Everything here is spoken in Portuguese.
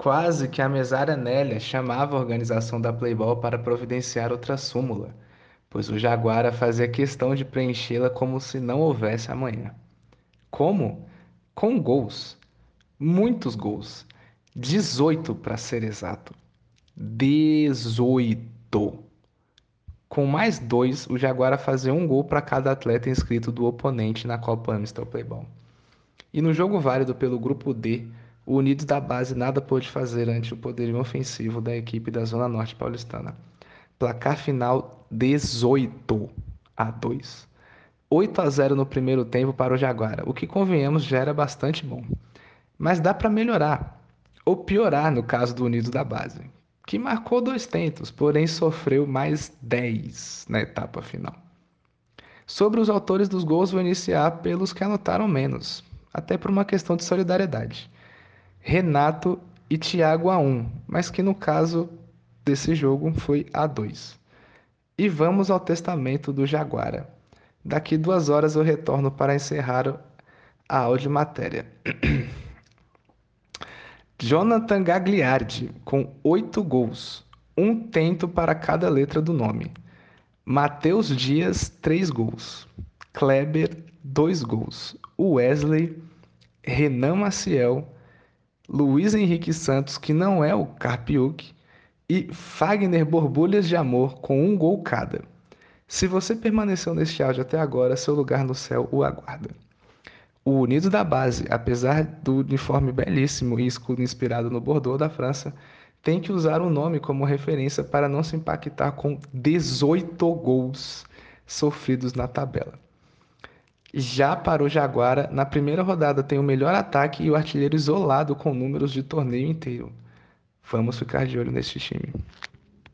Quase que a mesária Nélia chamava a organização da Playball para providenciar outra súmula, pois o Jaguara fazia questão de preenchê-la como se não houvesse amanhã. Como? Com gols. Muitos gols. 18 para ser exato. 18. Com mais dois, o Jaguara fazia um gol para cada atleta inscrito do oponente na Copa Amstel Playball. E no jogo válido pelo grupo D, o Unidos da base nada pôde fazer ante o poderio ofensivo da equipe da Zona Norte paulistana. Placar final 18 a 2. 8 a 0 no primeiro tempo para o Jaguara, o que convenhamos já era bastante bom. Mas dá para melhorar, ou piorar no caso do Unidos da base, que marcou dois tentos, porém sofreu mais 10 na etapa final. Sobre os autores dos gols, vou iniciar pelos que anotaram menos, até por uma questão de solidariedade. Renato e Thiago a 1, mas que no caso desse jogo foi a 2. E vamos ao testamento do Jaguara. Daqui duas horas eu retorno para encerrar a audiomatéria. Jonathan Gagliardi, com oito gols, um tento para cada letra do nome. Matheus Dias, três gols. Kleber, dois gols. Wesley, Renan Maciel, Luiz Henrique Santos, que não é o Carpiuk, e Fagner Borbulhas de Amor, com um gol cada. Se você permaneceu neste áudio até agora, seu lugar no céu o aguarda. O Unido da Base, apesar do uniforme belíssimo e escudo inspirado no Bordeaux da França, tem que usar o nome como referência para não se impactar com 18 gols sofridos na tabela. Já para o Jaguara, na primeira rodada tem o melhor ataque e o artilheiro isolado com números de torneio inteiro. Vamos ficar de olho nesse time.